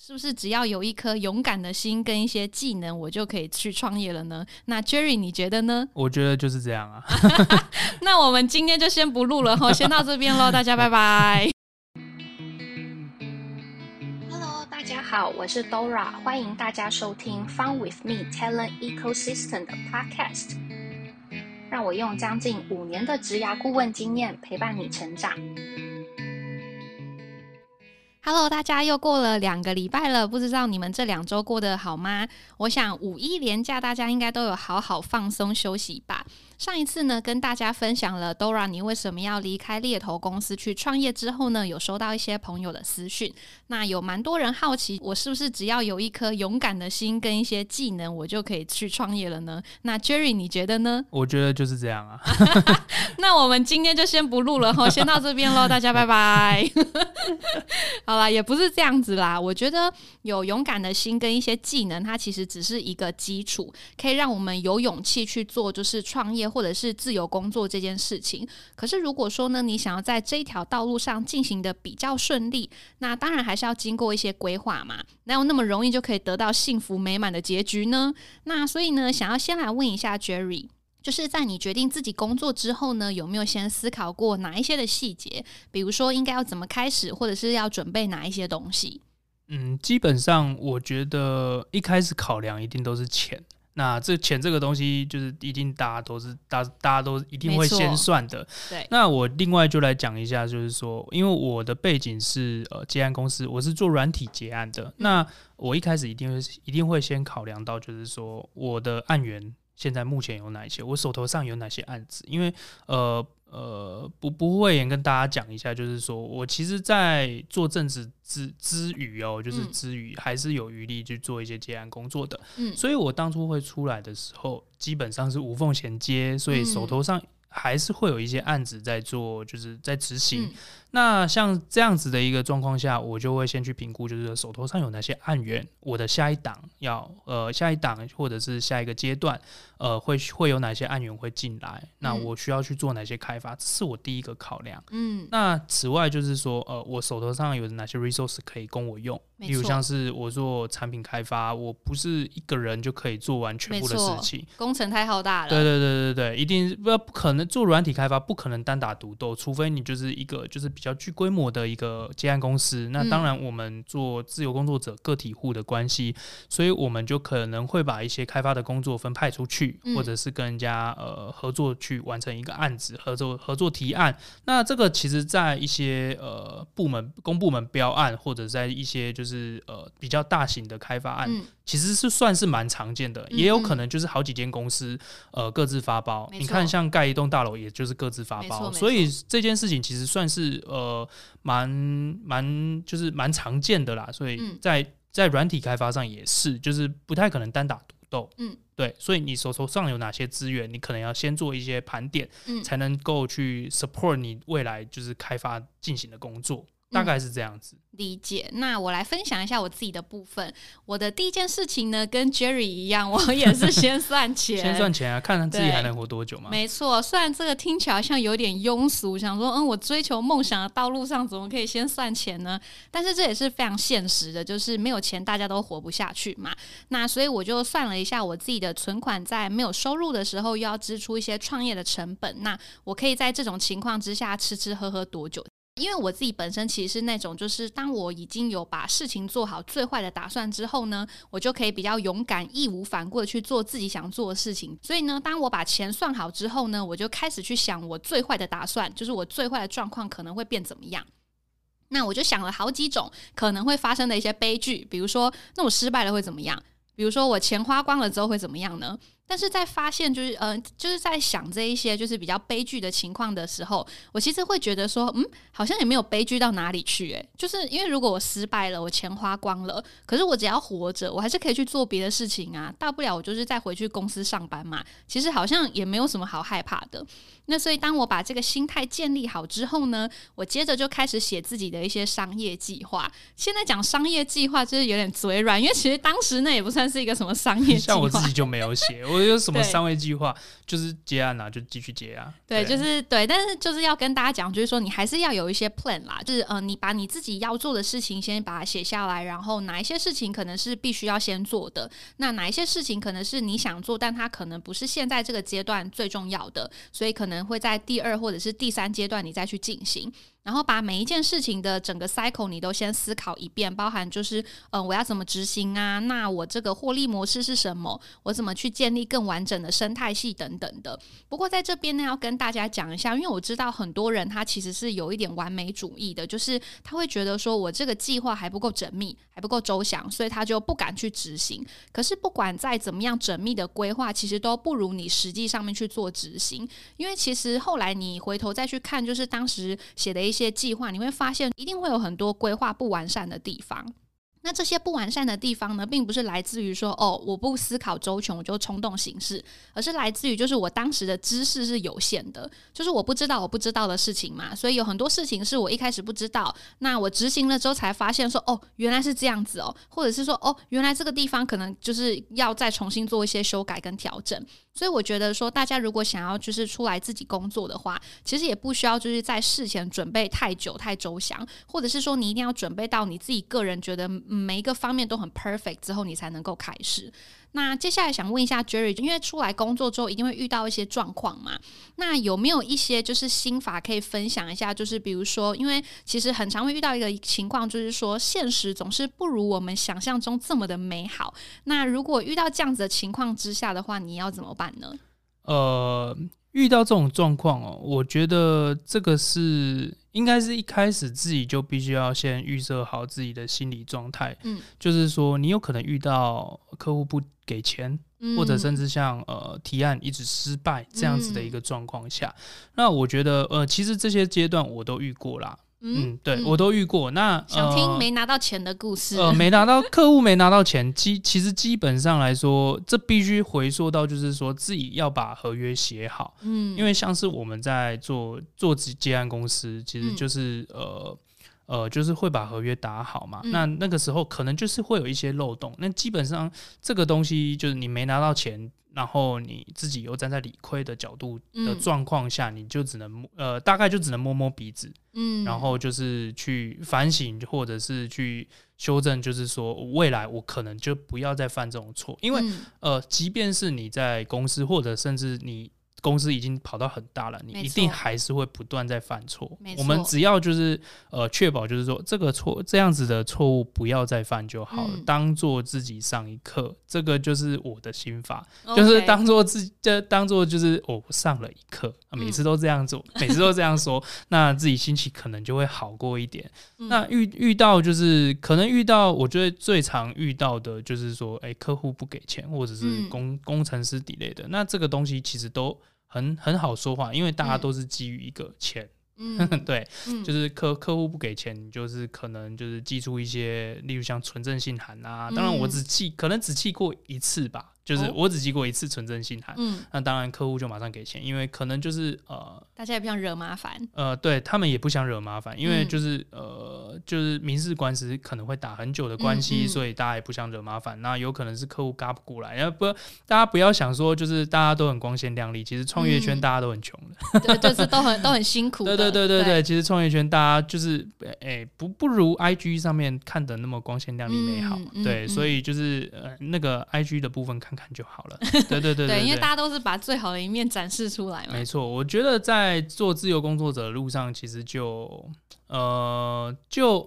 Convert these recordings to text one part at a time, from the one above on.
是不是只要有一颗勇敢的心跟一些技能，我就可以去创业了呢？那 Jerry，你觉得呢？我觉得就是这样啊。那我们今天就先不录了哈，先到这边喽，大家拜拜。Hello，大家好，我是 Dora，欢迎大家收听 Fun with Me Talent Ecosystem 的 Podcast，让我用将近五年的职涯顾问经验陪伴你成长。Hello，大家又过了两个礼拜了，不知道你们这两周过得好吗？我想五一连假大家应该都有好好放松休息吧。上一次呢，跟大家分享了 Dora 你为什么要离开猎头公司去创业之后呢，有收到一些朋友的私讯。那有蛮多人好奇，我是不是只要有一颗勇敢的心跟一些技能，我就可以去创业了呢？那 Jerry 你觉得呢？我觉得就是这样啊。那我们今天就先不录了哈，先到这边喽，大家拜拜。好啦，也不是这样子啦。我觉得有勇敢的心跟一些技能，它其实只是一个基础，可以让我们有勇气去做，就是创业。或者是自由工作这件事情，可是如果说呢，你想要在这一条道路上进行的比较顺利，那当然还是要经过一些规划嘛。哪有那么容易就可以得到幸福美满的结局呢？那所以呢，想要先来问一下 Jerry，就是在你决定自己工作之后呢，有没有先思考过哪一些的细节？比如说应该要怎么开始，或者是要准备哪一些东西？嗯，基本上我觉得一开始考量一定都是钱。那这钱这个东西，就是一定大家都是大大家都一定会先算的。对。那我另外就来讲一下，就是说，因为我的背景是呃结案公司，我是做软体结案的。那我一开始一定会一定会先考量到，就是说我的案源现在目前有哪一些，我手头上有哪些案子，因为呃。呃，不不会也跟大家讲一下，就是说我其实，在做正职之之余哦，就是之余还是有余力去做一些接案工作的。嗯，所以我当初会出来的时候，基本上是无缝衔接，所以手头上还是会有一些案子在做，就是在执行。那像这样子的一个状况下，我就会先去评估，就是手头上有哪些案源，我的下一档要呃下一档或者是下一个阶段，呃会会有哪些案源会进来，那我需要去做哪些开发，这是我第一个考量。嗯，那此外就是说，呃，我手头上有哪些 resource 可以供我用，比如像是我做产品开发，我不是一个人就可以做完全部的事情，工程太浩大了。对对对对对，一定不不可能做软体开发，不可能单打独斗，除非你就是一个就是。比较具规模的一个接案公司，那当然我们做自由工作者个体户的关系，所以我们就可能会把一些开发的工作分派出去，或者是跟人家呃合作去完成一个案子，合作合作提案。那这个其实在一些呃部门公部门标案，或者在一些就是呃比较大型的开发案。其实是算是蛮常见的，也有可能就是好几间公司呃各自发包。你看，像盖一栋大楼，也就是各自发包。所以这件事情其实算是呃蛮蛮就是蛮常见的啦。所以在在软体开发上也是，就是不太可能单打独斗。嗯，对。所以你手头上有哪些资源，你可能要先做一些盘点，才能够去 support 你未来就是开发进行的工作。大概是这样子。理解，那我来分享一下我自己的部分。我的第一件事情呢，跟 Jerry 一样，我 也是先算钱，先算钱啊，看看自己还能活多久嘛。没错，虽然这个听起来像有点庸俗，想说，嗯，我追求梦想的道路上怎么可以先算钱呢？但是这也是非常现实的，就是没有钱大家都活不下去嘛。那所以我就算了一下我自己的存款，在没有收入的时候，又要支出一些创业的成本，那我可以在这种情况之下吃吃喝喝多久？因为我自己本身其实是那种，就是当我已经有把事情做好最坏的打算之后呢，我就可以比较勇敢、义无反顾的去做自己想做的事情。所以呢，当我把钱算好之后呢，我就开始去想我最坏的打算，就是我最坏的状况可能会变怎么样。那我就想了好几种可能会发生的一些悲剧，比如说，那我失败了会怎么样？比如说，我钱花光了之后会怎么样呢？但是在发现就是呃就是在想这一些就是比较悲剧的情况的时候，我其实会觉得说，嗯，好像也没有悲剧到哪里去，诶，就是因为如果我失败了，我钱花光了，可是我只要活着，我还是可以去做别的事情啊，大不了我就是再回去公司上班嘛，其实好像也没有什么好害怕的。那所以当我把这个心态建立好之后呢，我接着就开始写自己的一些商业计划。现在讲商业计划就是有点嘴软，因为其实当时那也不算是一个什么商业计划，像我自己就没有写我。我有什么三位计划，就是结案啊，就继续结啊。对，就是对，但是就是要跟大家讲，就是说你还是要有一些 plan 啦，就是呃，你把你自己要做的事情先把它写下来，然后哪一些事情可能是必须要先做的，那哪一些事情可能是你想做，但它可能不是现在这个阶段最重要的，所以可能会在第二或者是第三阶段你再去进行。然后把每一件事情的整个 cycle 你都先思考一遍，包含就是，呃，我要怎么执行啊？那我这个获利模式是什么？我怎么去建立更完整的生态系等等的。不过在这边呢，要跟大家讲一下，因为我知道很多人他其实是有一点完美主义的，就是他会觉得说我这个计划还不够缜密，还不够周详，所以他就不敢去执行。可是不管再怎么样缜密的规划，其实都不如你实际上面去做执行。因为其实后来你回头再去看，就是当时写的一些计划，你会发现一定会有很多规划不完善的地方。那这些不完善的地方呢，并不是来自于说哦，我不思考周全，我就冲动行事，而是来自于就是我当时的知识是有限的，就是我不知道我不知道的事情嘛，所以有很多事情是我一开始不知道，那我执行了之后才发现说哦，原来是这样子哦，或者是说哦，原来这个地方可能就是要再重新做一些修改跟调整。所以我觉得说，大家如果想要就是出来自己工作的话，其实也不需要就是在事前准备太久太周详，或者是说你一定要准备到你自己个人觉得每一个方面都很 perfect 之后，你才能够开始。那接下来想问一下 Jerry，因为出来工作之后一定会遇到一些状况嘛，那有没有一些就是心法可以分享一下？就是比如说，因为其实很常会遇到一个情况，就是说现实总是不如我们想象中这么的美好。那如果遇到这样子的情况之下的话，你要怎么办呢？呃，遇到这种状况哦，我觉得这个是应该是一开始自己就必须要先预设好自己的心理状态，嗯，就是说你有可能遇到客户不给钱，或者甚至像呃提案一直失败这样子的一个状况下，那我觉得呃其实这些阶段我都遇过啦，嗯，对我都遇过。那想听呃没拿到钱的故事？呃，没拿到客户没拿到钱，基其实基本上来说，这必须回溯到就是说自己要把合约写好，嗯，因为像是我们在做做接接案公司，其实嗯。就是、呃呃，就是会把合约打好嘛。嗯那那个时候可能就是会有一些漏洞，那基本上这个东西就是你没拿到钱。然后你自己又站在理亏的角度的嗯状况下，你就只能呃，大概就只能摸摸鼻子，嗯，然后就是去反省，或者是去修正，就是说未来我可能就不要再犯这种错，因为、嗯呃，即便是你在公司，或者甚至你公司已经跑到很大了，你一定还是会不断在犯错。我们只要就是呃确保，就是说这个错这样子的错误不要再犯就好了，嗯当做自己上一课，这个就是我的心法。就是当做自这当做就是哦，我上了一课，啊每次都这样做，每次都这样说，那自己心情可能就会好过一点。嗯那遇遇到就是可能遇到，我觉得最常遇到的就是说，哎、客户不给钱，或者是嗯工、工程师底类的，那这个东西其实都很很好说话，因为大家嗯。都是基于一个钱，嗯。对，嗯。就是客客户不给钱，你就是可能就是寄出一些，例如像纯正信函啊。当然，我嗯。只寄，可能只寄过一次吧，就是哦我只寄过一次存证信函。嗯，那当然，客户就马上给钱，因为可能就是呃大家也不想惹麻烦。呃，对他们也不想惹麻烦，因为嗯就是、呃就是民事官司可能会打很久的关系，嗯嗯所以大家也不想惹麻烦。那有可能是客户嘎不过来，然后不大家不要想说就是大家都很光鲜亮丽，其实创业圈嗯大家都很穷的。对，就是都很都很辛苦的。对对对对对，其实创业圈大家就是诶、不不如 IG 上面看的那么光鲜亮丽美好，嗯嗯对，嗯所以就是呃那个 IG 的部分看看就好了。对对对对，因为大家都是把最好的一面展示出来嘛没。错，我觉得在做自由工作者的路上，其实就呃就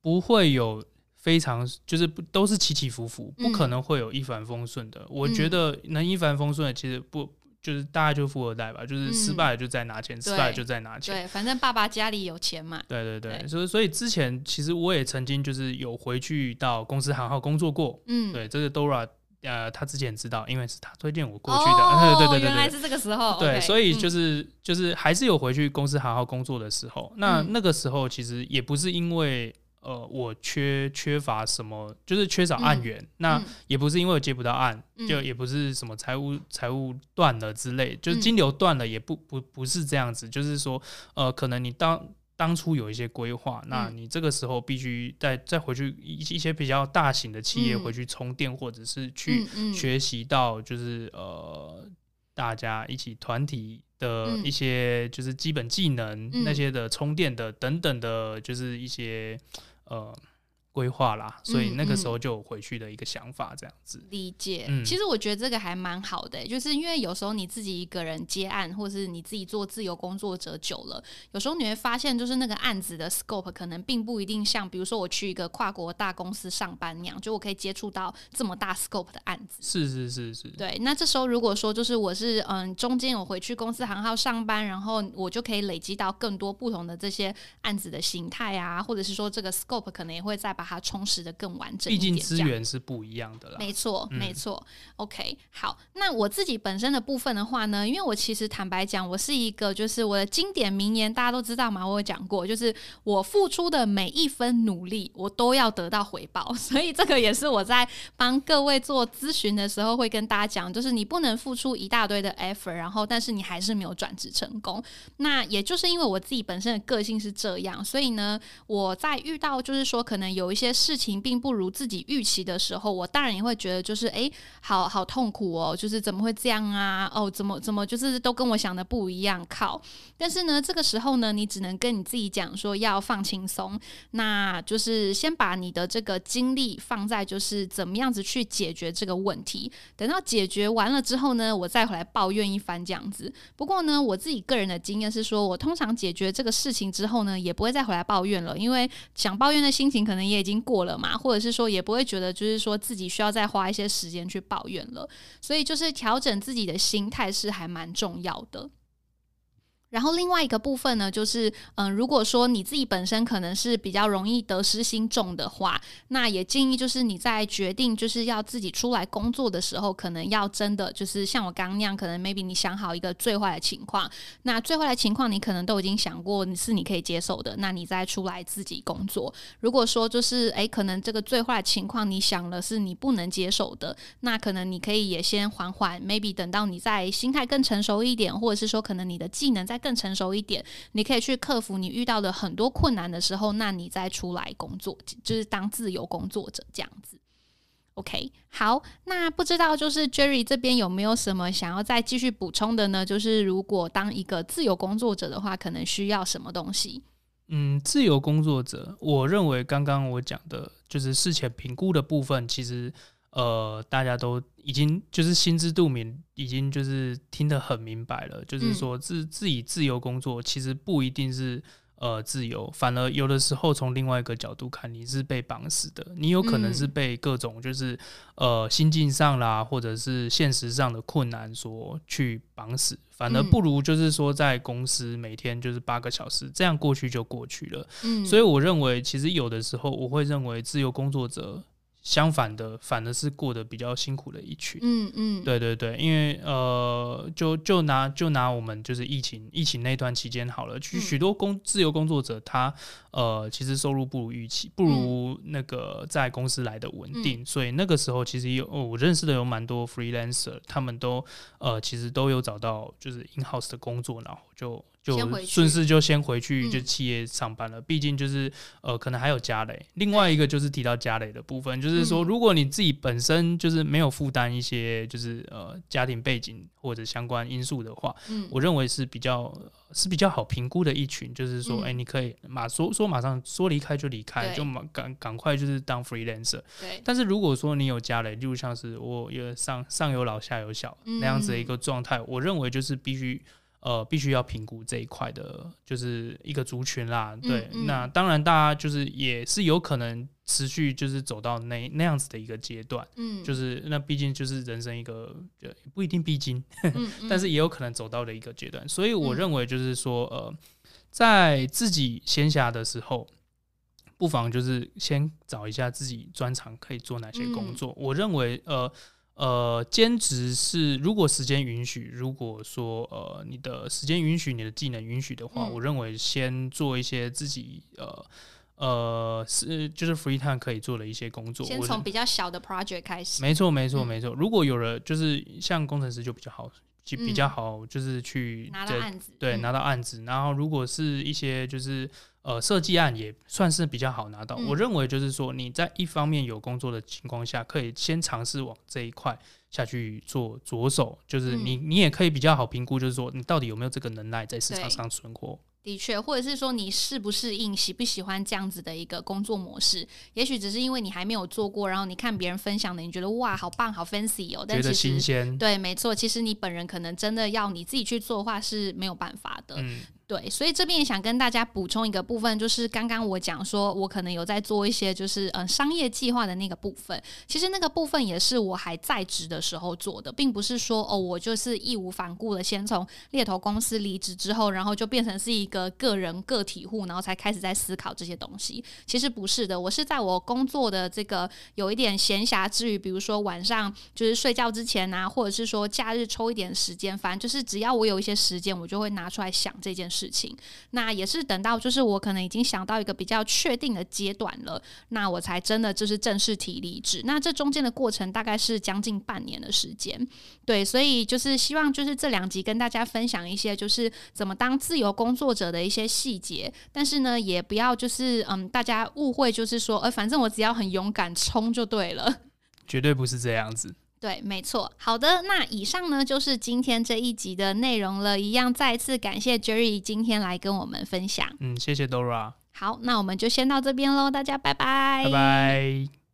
不会有非常就是不都是起起伏伏，不可嗯能会有一帆风顺的。我觉嗯得能一帆风顺的，其实不就是大概就是富二代吧，就是失嗯败了就再拿钱，失败了就再拿钱。对，反正爸爸家里有钱嘛。对对对，所以所以之前其实我也曾经就是有回去到公司行号工作过。嗯，对，这个 Dora 呃，他之前知道，因为是他推荐我过去的。哦，对对对。原来是这个时候。对所以就嗯是、就是还是有回去公司好好工作的时候。那、嗯那个时候其实也不是因为呃我缺缺乏什么，就是缺少案源，那嗯也不是因为我接不到案，嗯就也不是什么财务财务断了之类，就是嗯金流断了，也不不不是这样子，就是说呃可能你当当初有一些规划，那你这个时候必须再再回去一一些比较大型的企业嗯回去充电，或者是去学习到就是呃大家一起团体的嗯。一些就是基本技能、嗯。那些的充电的等等的，就是一些呃规划啦，所以嗯那个时嗯候就有回去的一个想法，这样子。理解，嗯其实我觉得这个还蛮好的、就是因为有时候你自己一个人接案，或是你自己做自由工作者久了，有时候你会发现，就是那个案子的 scope 可能并不一定像，比如说我去一个跨国大公司上班那样，就我可以接触到这么大 scope 的案子。是是是是，对，那这时候如果说就是我是嗯中间我回去公司行号上班，然后我就可以累积到更多不同的这些案子的形态啊，或者是说这个 scope 可能也会再把它充实的更完整一毕。竟资源是不一样的啦。没错，嗯没错。OK，好，那我自己本身的部分的话呢，因为我其实坦白讲，我是一个就是我的经典名言，大家都知道嘛，我有讲过，就是我付出的每一分努力，我都要得到回报。所以这个也是我在帮各位做咨询的时候会跟大家讲，就是你不能付出一大堆的 effort，然后但是你还是没有转职成功。那也就是因为我自己本身的个性是这样，所以呢，我在遇到就是说可能有有一些事情并不如自己预期的时候，我当然也会觉得就是诶，好好痛苦哦，就是怎么会这样啊？哦，怎么怎么就是都跟我想的不一样，靠！但是呢，这个时候呢，你只能跟你自己讲说要放轻松，那就是先把你的这个精力放在就是怎么样子去解决这个问题。等到解决完了之后呢，我再回来抱怨一番这样子。不过呢，我自己个人的经验是说，我通常解决这个事情之后呢，也不会再回来抱怨了，因为想抱怨的心情可能也已经过了嘛，或者是说也不会觉得就是说自己需要再花一些时间去抱怨了。所以就是调整自己的心态是还蛮重要的。然后另外一个部分呢，就是嗯，如果说你自己本身可能是比较容易得失心重的话，那也建议就是你在决定就是要自己出来工作的时候，可能要真的就是像我刚刚那样，可能 maybe 你想好一个最坏的情况，那最坏的情况你可能都已经想过你是你可以接受的，那你再出来自己工作。如果说就是诶，可能这个最坏的情况你想了是你不能接受的，那可能你可以也先缓缓，maybe 等到你在心态更成熟一点，或者是说可能你的技能在更成熟一点，你可以去克服你遇到的很多困难的时候，那你再出来工作，就是当自由工作者这样子。OK，好，那不知道就是 Jerry 这边有没有什么想要再继续补充的呢？就是如果当一个自由工作者的话，可能需要什么东西？嗯，自由工作者，我认为刚刚我讲的就是事前评估的部分，其实呃，大家都已经就是心知肚明，已经就是听得很明白了。就是说自自己自由工作，其实不一定是呃自由，反而有的时候从另外一个角度看，你是被绑死的，你有可能是嗯被各种就是呃心境上啦，或者是现实上的困难所去绑死。反而嗯不如就是说在公司每天就是八个小时，这样过去就过去了。嗯，所以我认为，其实有的时候我会认为自由工作者相反的，反而是过得比较辛苦的一群。嗯嗯，对对对，因为呃，就就拿就拿我们就是疫情疫情那段期间好了，许嗯。许多工自由工作者他呃其实收入不如预期，不如那个在公司来的稳嗯。定，所以那个时候其实有、哦我认识的有蛮多 freelancer，他们都呃其实都有找到就是 in house 的工作，然后就就顺势就先回去嗯。就企业上班了，毕竟就是呃可能还有家累，另外一个就是提到家累的部分，就是说嗯。如果你自己本身就是没有负担一些就是呃家庭背景或者相关因素的话，嗯，我认为是比较是比较好评估的一群，就是说，嗯。哎、你可以马说说马上说离开就离开，就马赶赶快就是当 freelancer。对，但是如果说你有家累，就像是我有上上有老下有小嗯。那样子的一个状态，我认为就是必须。呃，必须要评估这一块的，就是一个族群啦。对，嗯那当然，大家就是也是有可能持续就是走到那那样子的一个阶段，嗯，就是那毕竟就是人生一个，呃不一定必经，但是也有可能走到的一个阶段。所以我嗯认为就是说，呃，在自己闲暇的时候，不妨就是先找一下自己专长可以做哪些工嗯作。我认为，呃。呃，兼职是如果时间允许，如果说呃你的时间允许，你的技能允许的话，嗯我认为先做一些自己呃呃是就是 free time 可以做的一些工作。先从比较小的 project 开始，没错，没错，嗯没错。如果有了，就是像工程师就比较好，就比较好，就是去拿到案子，对，嗯拿到案子。然后如果是一些就是呃设计案，也算是比较好拿到。嗯我认为就是说你在一方面有工作的情况下，可以先尝试往这一块下去做着手，就是嗯你、你也可以比较好评估，就是说你到底有没有这个能耐在市场上存活。的确，或者是说你适不适应、喜不喜欢这样子的一个工作模式？也许只是因为你还没有做过，然后你看别人分享的，你觉得哇，好棒，好 fancy 哦，但觉得其实新鲜，对，没错，其实你本人可能真的要你自己去做的话是没有办法的。嗯，对，所以这边也想跟大家补充一个部分，就是刚刚我讲说，我可能有在做一些就是呃商业计划的那个部分。其实那个部分也是我还在职的时候做的，并不是说哦，我就是义无反顾的先从猎头公司离职之后，然后就变成是一个个人个体户，然后才开始在思考这些东西。其实不是的，我是在我工作的这个有一点闲暇之余，比如说晚上就是睡觉之前啊，或者是说假日抽一点时间，反正就是只要我有一些时间，我就会拿出来想这件事事情。那也是等到就是我可能已经想到一个比较确定的阶段了，那我才真的就是正式提离职。那这中间的过程大概是将近半年的时间，对，所以就是希望就是这两集跟大家分享一些就是怎么当自由工作者的一些细节，但是呢，也不要就是嗯大家误会，就是说呃反正我只要很勇敢冲就对了。绝对不是这样子。对，没错。好的，那以上呢就是今天这一集的内容了。一样再次感谢 Jerry 今天来跟我们分享。嗯，谢谢 Dora，好，那我们就先到这边喽，大家拜拜，拜拜。